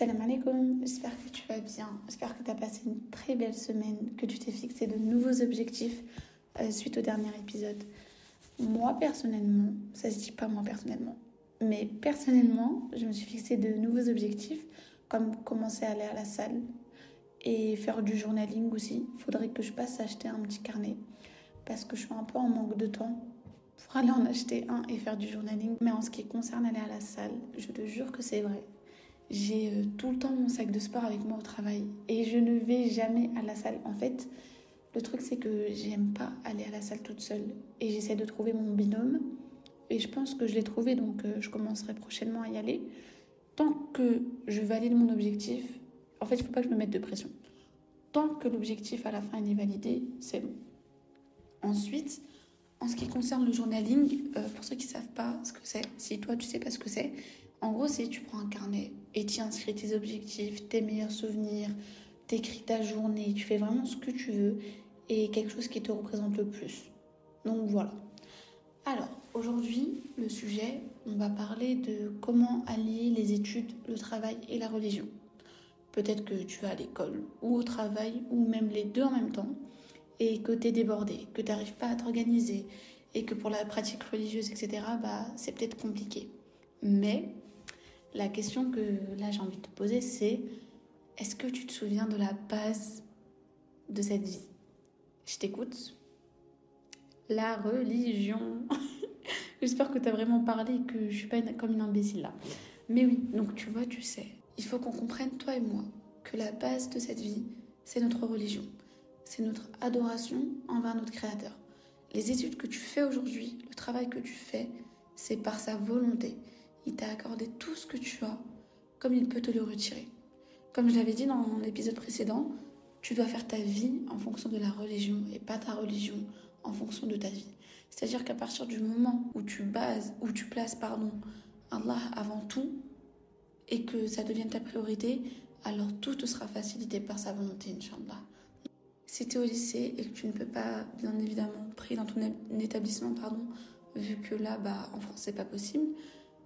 Salam alaikum, j'espère que tu vas bien, j'espère que tu as passé une très belle semaine, que tu t'es fixé de nouveaux objectifs euh, suite au dernier épisode. Moi personnellement, ça se dit pas moi personnellement, mais personnellement, je me suis fixé de nouveaux objectifs comme commencer à aller à la salle et faire du journaling aussi. Il faudrait que je passe acheter un petit carnet parce que je suis un peu en manque de temps pour aller en acheter un et faire du journaling. Mais en ce qui concerne aller à la salle, je te jure que c'est vrai j'ai euh, tout le temps mon sac de sport avec moi au travail et je ne vais jamais à la salle. En fait, le truc c'est que j'aime pas aller à la salle toute seule et j'essaie de trouver mon binôme et je pense que je l'ai trouvé donc euh, je commencerai prochainement à y aller. Tant que je valide mon objectif, en fait, il faut pas que je me mette de pression. Tant que l'objectif à la fin est validé, c'est bon. Ensuite, en ce qui concerne le journaling, euh, pour ceux qui savent pas ce que c'est, si toi tu sais pas ce que c'est, en gros, c'est tu prends un carnet et tu inscris tes objectifs, tes meilleurs souvenirs, t'écris ta journée, tu fais vraiment ce que tu veux et quelque chose qui te représente le plus. Donc voilà. Alors, aujourd'hui, le sujet, on va parler de comment allier les études, le travail et la religion. Peut-être que tu vas à l'école ou au travail ou même les deux en même temps et que tu es débordé, que tu pas à t'organiser et que pour la pratique religieuse, etc., bah, c'est peut-être compliqué. Mais la question que là j'ai envie de te poser, c'est est-ce que tu te souviens de la base de cette vie? Je t'écoute. La religion. J'espère que tu as vraiment parlé et que je suis pas comme une imbécile là. Mais oui, donc tu vois, tu sais, il faut qu'on comprenne, toi et moi, que la base de cette vie, c'est notre religion. C'est notre adoration envers notre Créateur. Les études que tu fais aujourd'hui, le travail que tu fais, c'est par sa volonté il t'a accordé tout ce que tu as, comme il peut te le retirer. Comme je l'avais dit dans l'épisode précédent, tu dois faire ta vie en fonction de la religion et pas ta religion en fonction de ta vie. C'est-à-dire qu'à partir du moment où tu bases, où tu places, pardon, Allah avant tout et que ça devienne ta priorité, alors tout te sera facilité par sa volonté, Inch'Allah. Si tu es au lycée et que tu ne peux pas, bien évidemment, prier dans ton établissement, pardon, vu que là, bah, en France, c'est pas possible,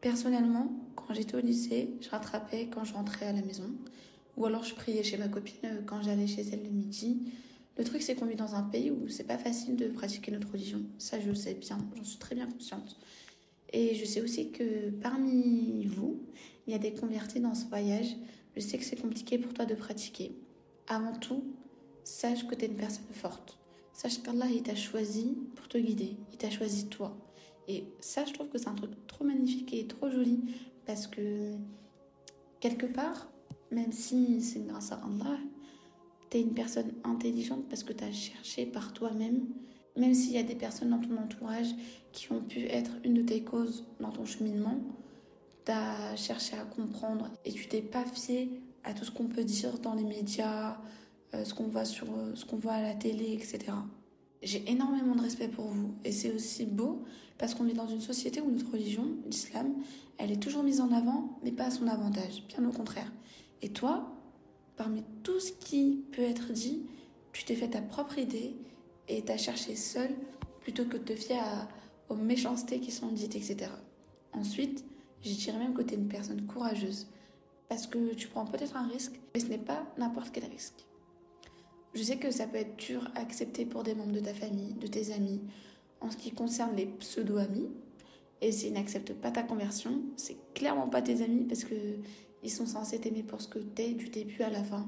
Personnellement, quand j'étais au lycée, je rattrapais quand je rentrais à la maison. Ou alors je priais chez ma copine euh, quand j'allais chez elle le midi. Le truc, c'est qu'on vit dans un pays où c'est pas facile de pratiquer notre religion. Ça, je le sais bien, j'en suis très bien consciente. Et je sais aussi que parmi vous, il y a des convertis dans ce voyage. Je sais que c'est compliqué pour toi de pratiquer. Avant tout, sache que tu es une personne forte. Sache qu'Allah, il t'a choisi pour te guider. Il t'a choisi toi. Et ça, je trouve que c'est un truc trop magnifique et trop joli parce que quelque part, même si c'est grâce à Allah, tu es une personne intelligente parce que tu as cherché par toi-même. Même s'il y a des personnes dans ton entourage qui ont pu être une de tes causes dans ton cheminement, tu as cherché à comprendre et tu t'es pas fié à tout ce qu'on peut dire dans les médias, euh, ce qu'on voit sur ce qu'on voit à la télé, etc. J'ai énormément de respect pour vous et c'est aussi beau parce qu'on est dans une société où notre religion, l'islam, elle est toujours mise en avant, mais pas à son avantage, bien au contraire. Et toi, parmi tout ce qui peut être dit, tu t'es fait ta propre idée et t'as cherché seul plutôt que de te fier aux méchancetés qui sont dites, etc. Ensuite, je dirais même que tu es une personne courageuse parce que tu prends peut-être un risque, mais ce n'est pas n'importe quel risque. Je sais que ça peut être dur à accepter pour des membres de ta famille, de tes amis, en ce qui concerne les pseudo-amis, et s'ils n'acceptent pas ta conversion, c'est clairement pas tes amis parce que ils sont censés t'aimer pour ce que t'es du début à la fin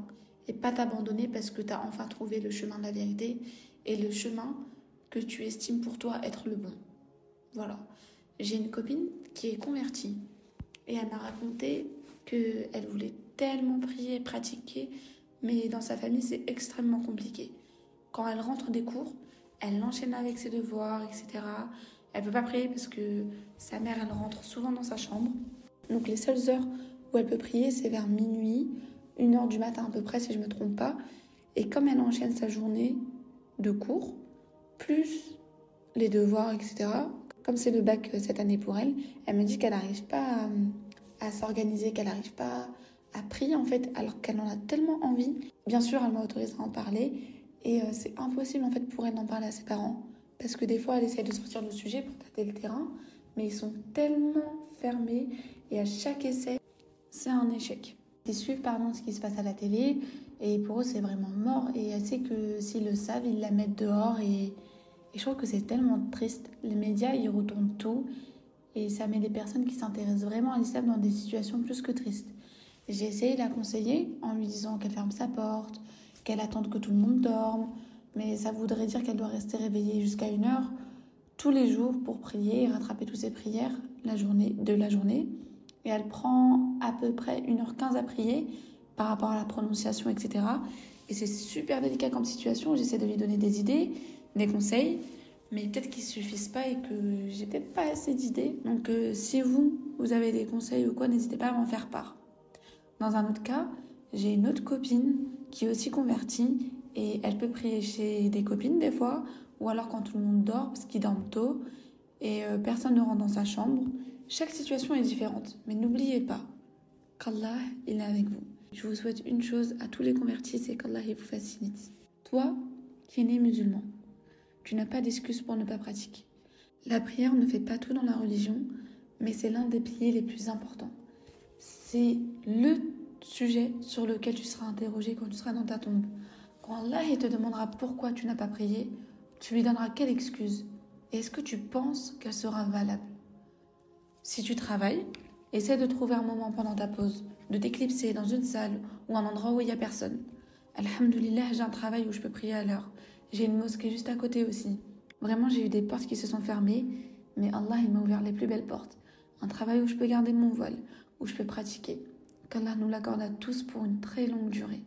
et pas t'abandonner parce que t'as enfin trouvé le chemin de la vérité et le chemin que tu estimes pour toi être le bon. Voilà. J'ai une copine qui est convertie et elle m'a raconté qu'elle voulait tellement prier et pratiquer, mais dans sa famille c'est extrêmement compliqué. Quand elle rentre des cours, elle enchaîne avec ses devoirs, etc. Elle peut pas prier parce que sa mère, elle rentre souvent dans sa chambre. Donc les seules heures où elle peut prier, c'est vers minuit, une heure du matin à peu près, si je me trompe pas. Et comme elle enchaîne sa journée de cours, plus les devoirs, etc., comme c'est le bac cette année pour elle, elle me dit qu'elle n'arrive pas à, à s'organiser, qu'elle n'arrive pas à prier en fait, alors qu'elle en a tellement envie. Bien sûr, elle m'a autorisé à en parler et euh, c'est impossible en fait pour elle d'en parler à ses parents. Parce que des fois, elle essaie de sortir le sujet pour tâter le terrain, mais ils sont tellement fermés et à chaque essai, c'est un échec. Ils suivent pardon ce qui se passe à la télé et pour eux c'est vraiment mort et elle sait que s'ils le savent ils la mettent dehors et, je trouve que c'est tellement triste. Les médias ils retournent tout et ça met des personnes qui s'intéressent vraiment à l'islam dans des situations plus que tristes. J'ai essayé de la conseiller en lui disant qu'elle ferme sa porte, qu'elle attende que tout le monde dorme, mais ça voudrait dire qu'elle doit rester réveillée jusqu'à une heure tous les jours pour prier et rattraper toutes ses prières la journée, de la journée. Et elle prend à peu près 1h15 à prier par rapport à la prononciation, etc. Et c'est super délicat comme situation. J'essaie de lui donner des idées, des conseils mais peut-être qu'ils suffisent pas et que j'ai peut-être pas assez d'idées. Donc euh, si vous, vous avez des conseils ou quoi, n'hésitez pas à m'en faire part. Dans un autre cas, j'ai une autre copine qui est aussi convertie et elle peut prier chez des copines des fois, ou alors quand tout le monde dort, parce qu'ils dorment tôt, et euh, personne ne rentre dans sa chambre. Chaque situation est différente, mais n'oubliez pas qu'Allah, il est avec vous. Je vous souhaite une chose à tous les convertis, c'est qu'Allah vous facilite. Toi, qui es né musulman, tu n'as pas d'excuse pour ne pas pratiquer. La prière ne fait pas tout dans la religion, mais c'est l'un des piliers les plus importants. C'est le sujet sur lequel tu seras interrogé quand tu seras dans ta tombe. Quand Allah te demandera pourquoi tu n'as pas prié, tu lui donneras quelle excuse? Est-ce que tu penses qu'elle sera valable? Si tu travailles, essaie de trouver un moment pendant ta pause, de t'éclipser dans une salle ou un endroit où il n'y a personne. Alhamdulillah, j'ai un travail où je peux prier à l'heure. J'ai une mosquée juste à côté aussi. Vraiment, j'ai eu des portes qui se sont fermées, mais Allah il m'a ouvert les plus belles portes. Un travail où je peux garder mon voile, où je peux pratiquer. Qu'Allah nous l'accorde à tous pour une très longue durée.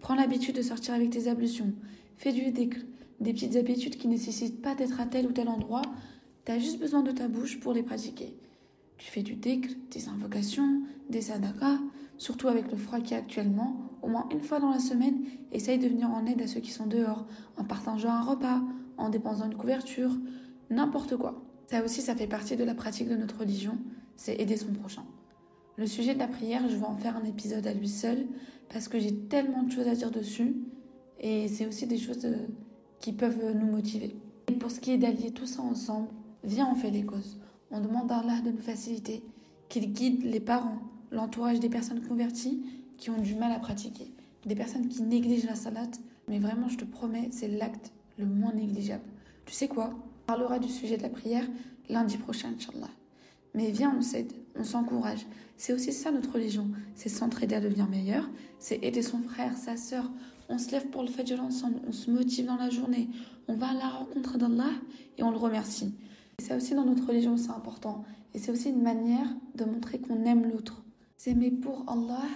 Prends l'habitude de sortir avec tes ablutions. Fais du dhikr, des petites habitudes qui ne nécessitent pas d'être à tel ou tel endroit. Tu as juste besoin de ta bouche pour les pratiquer. Tu fais du dhikr, des invocations, des sadakas, surtout avec le froid qu'il y a actuellement, au moins une fois dans la semaine, essaye de venir en aide à ceux qui sont dehors, en partageant un repas, en dépensant une couverture, n'importe quoi. Ça aussi, ça fait partie de la pratique de notre religion, c'est aider son prochain. Le sujet de la prière, je vais en faire un épisode à lui seul, parce que j'ai tellement de choses à dire dessus, et c'est aussi des choses euh, qui peuvent nous motiver. Et pour ce qui est d'allier tout ça ensemble, viens, on fait les causes. On demande à Allah de nous faciliter, qu'il guide les parents, l'entourage des personnes converties qui ont du mal à pratiquer, des personnes qui négligent la salade, mais vraiment, je te promets, c'est l'acte le moins négligeable. Tu sais quoi? On parlera du sujet de la prière lundi prochain, Inch'Allah. Mais viens, on s'aide, on s'encourage. C'est aussi ça notre religion. C'est s'entraider à devenir meilleur, c'est aider son frère, sa sœur. On se lève pour le Fajr ensemble, on se motive dans la journée, on va à la rencontre d'Allah et on le remercie. Ça aussi dans notre religion, c'est important. Et c'est aussi une manière de montrer qu'on aime l'autre. S'aimer pour Allah,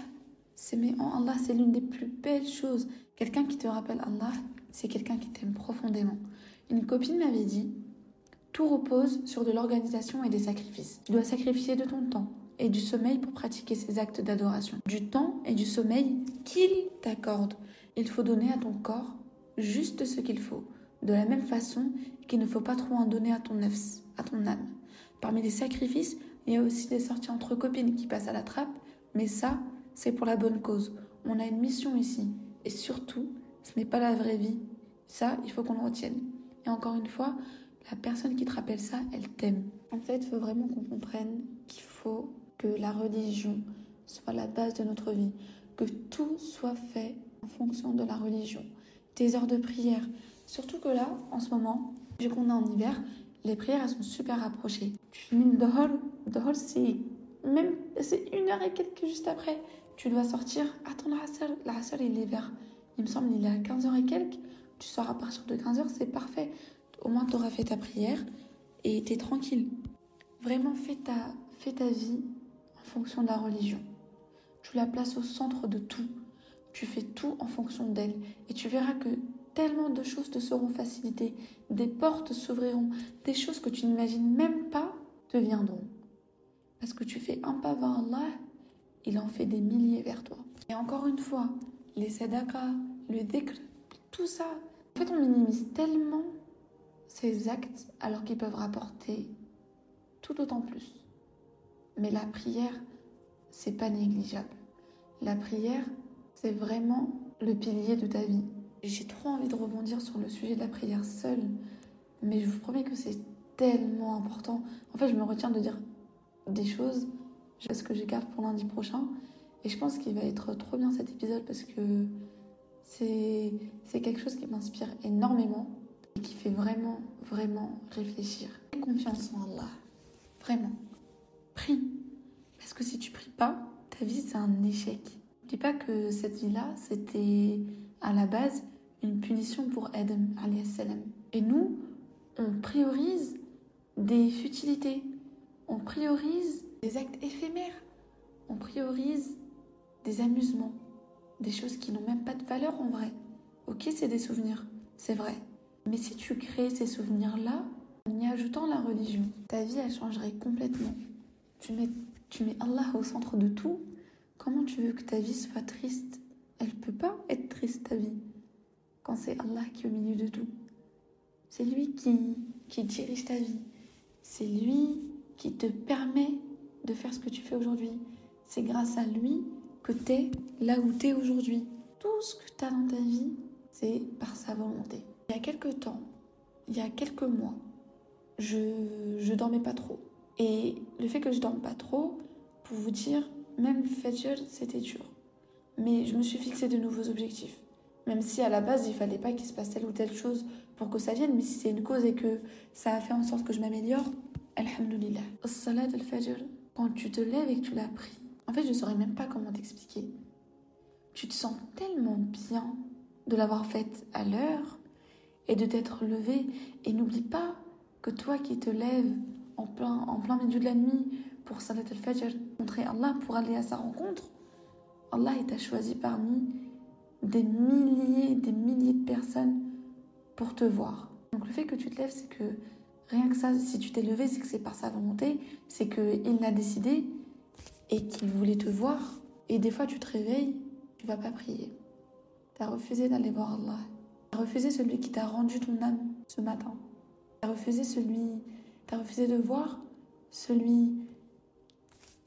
s'aimer en Allah, c'est l'une des plus belles choses. Quelqu'un qui te rappelle Allah, c'est quelqu'un qui t'aime profondément. Une copine m'avait dit, tout repose sur de l'organisation et des sacrifices. Tu dois sacrifier de ton temps et du sommeil pour pratiquer ces actes d'adoration. Du temps et du sommeil qu'il t'accorde. Il faut donner à ton corps juste ce qu'il faut. De la même façon qu'il ne faut pas trop en donner à ton à ton âme. Parmi les sacrifices, il y a aussi des sorties entre copines qui passent à la trappe, mais ça, c'est pour la bonne cause. On a une mission ici. Et surtout, ce n'est pas la vraie vie. Ça, il faut qu'on le retienne. Et encore une fois, la personne qui te rappelle ça, elle t'aime. En fait, il faut vraiment qu'on comprenne qu'il faut que la religion soit la base de notre vie, que tout soit fait en fonction de la religion. Tes heures de prière. Surtout que là, en ce moment, vu qu'on est en hiver, les prières elles sont super rapprochées. Tu finis le dehors, dehors c'est même c'est une heure et quelques juste après. Tu dois sortir. Attends, la salle, la salle il est vers, il me semble, il est à 15h et quelques. Tu sors à partir de 15h, c'est parfait. Au moins, tu auras fait ta prière et tu es tranquille. Vraiment, fais ta, fais ta vie en fonction de la religion. Tu la places au centre de tout. Tu fais tout en fonction d'elle. Et tu verras que tellement de choses te seront facilitées, des portes s'ouvriront, des choses que tu n'imagines même pas te viendront. Parce que tu fais un pas vers Allah, il en fait des milliers vers toi. Et encore une fois, les sadaqas, le dhikr, tout ça, en fait on minimise tellement ces actes alors qu'ils peuvent rapporter tout autant plus. Mais la prière, c'est pas négligeable. La prière, c'est vraiment le pilier de ta vie. J'ai trop envie de rebondir sur le sujet de la prière seule, mais je vous promets que c'est tellement important. En fait, je me retiens de dire des choses, ce que je garde pour lundi prochain, Et je pense qu'il va être trop bien cet épisode parce que c'est quelque chose qui m'inspire énormément qui fait vraiment, vraiment réfléchir. Confiance en Allah. Vraiment. Prie. Parce que si tu pries pas, ta vie c'est un échec. Dis pas que cette vie-là, c'était à la base une punition pour Adam, salam. Et nous, on priorise des futilités. On priorise des actes éphémères. On priorise des amusements, des choses qui n'ont même pas de valeur en vrai. Ok, c'est des souvenirs, c'est vrai. Mais si tu crées ces souvenirs-là, en y ajoutant la religion, ta vie, elle changerait complètement. Tu mets, tu mets Allah au centre de tout. Comment tu veux que ta vie soit triste? Elle peut pas être triste, ta vie, quand c'est Allah qui est au milieu de tout. C'est lui qui, qui dirige ta vie. C'est lui qui te permet de faire ce que tu fais aujourd'hui. C'est grâce à lui que tu es là où tu es aujourd'hui. Tout ce que tu as dans ta vie, c'est par sa volonté. Il y a quelques temps, il y a quelques mois, je, je dormais pas trop. Et le fait que je dorme pas trop, pour vous dire, même Fajr, c'était dur. Mais je me suis fixé de nouveaux objectifs. Même si à la base, il fallait pas qu'il se passe telle ou telle chose pour que ça vienne, mais si c'est une cause et que ça a fait en sorte que je m'améliore, Alhamdulillah. Salat al-Fajr, quand tu te lèves et que tu l'as pris, en fait, je ne saurais même pas comment t'expliquer. Tu te sens tellement bien de l'avoir faite à l'heure et de t'être levé. Et n'oublie pas que toi qui te lèves en plein, en plein milieu de la nuit pour Salat al-Fajr, montrer Allah pour aller à sa rencontre, Allah t'a choisi parmi des milliers, des milliers de personnes pour te voir. Donc le fait que tu te lèves, c'est que rien que ça, si tu t'es levé, c'est que c'est par sa volonté, c'est qu'il l'a décidé et qu'il voulait te voir. Et des fois, tu te réveilles, tu vas pas prier. Tu as refusé d'aller voir Allah. Tu as refusé celui qui t'a rendu ton âme ce matin. Tu as refusé celui, tu as refusé de voir celui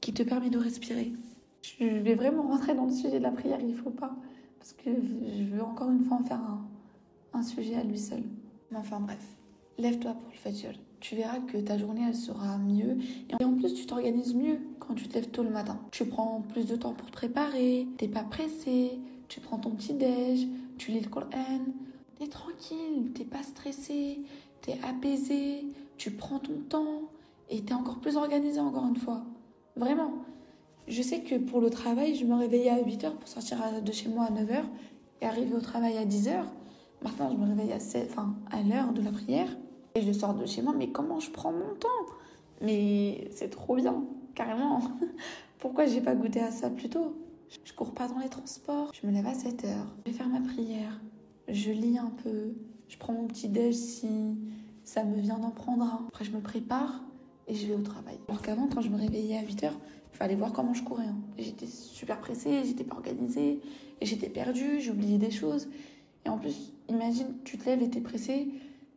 qui te permet de respirer. Je vais vraiment rentrer dans le sujet de la prière, il faut pas. Parce que je veux encore une fois en faire un, sujet à lui seul. Mais enfin bref, lève-toi pour le Fajr tu verras que ta journée, elle sera mieux. Et en plus, tu t'organises mieux quand tu te lèves tôt le matin. Tu prends plus de temps pour te préparer, t'es pas pressé, tu prends ton petit déj, tu lis le Coran, tranquille, t'es pas stressé, t'es apaisé, tu prends ton temps et t'es encore plus organisé encore une fois. Vraiment. Je sais que pour le travail, je me réveillais à 8h pour sortir de chez moi à 9h et arriver au travail à 10h. Maintenant, je me réveille à, 7, enfin, à l'heure de la prière. Et je sors de chez moi, mais comment je prends mon temps? Mais c'est trop bien, carrément. Pourquoi j'ai pas goûté à ça plus tôt? Je cours pas dans les transports, je me lève à 7 heures, je vais faire ma prière, je lis un peu, je prends mon petit déj si ça me vient d'en prendre un. Après, je me prépare et je vais au travail. Alors qu'avant, quand je me réveillais à 8 heures, il fallait voir comment je courais. Hein. J'étais super pressée, j'étais pas organisée, et j'étais perdue, j'oubliais des choses. Et en plus, imagine, tu te lèves et t'es pressée,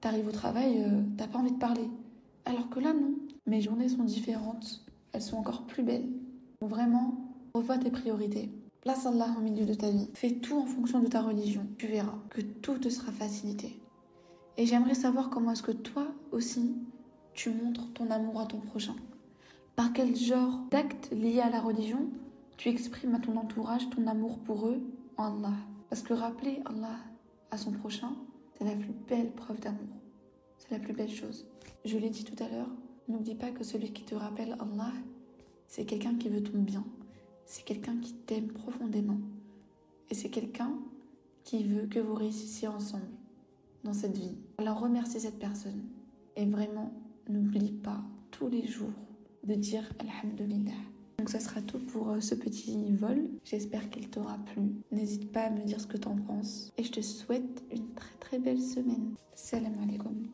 t'arrives au travail, euh, t'as pas envie de parler. Alors que là, non. Mes journées sont différentes. Elles sont encore plus belles. vraiment, revois tes priorités. Place Allah au milieu de ta vie. Fais tout en fonction de ta religion. Tu verras que tout te sera facilité. Et j'aimerais savoir comment est-ce que toi aussi, tu montres ton amour à ton prochain. Par quel genre d'actes liés à la religion tu exprimes à ton entourage ton amour pour eux en Allah? Parce que rappeler Allah à son prochain, c'est la plus belle preuve d'amour. C'est la plus belle chose. Je l'ai dit tout à l'heure, n'oublie pas que celui qui te rappelle Allah, c'est quelqu'un qui veut ton bien. C'est quelqu'un quelqu'un qui veut que vous réussissiez ensemble dans cette vie. Alors remercie cette personne. Et vraiment, n'oublie pas tous les jours de dire Alhamdulillah. Donc ça sera tout pour euh, ce petit vol. J'espère qu'il t'aura plu. N'hésite pas à me dire ce que t'en penses. Et je te souhaite une très très belle semaine. Salam alaikum.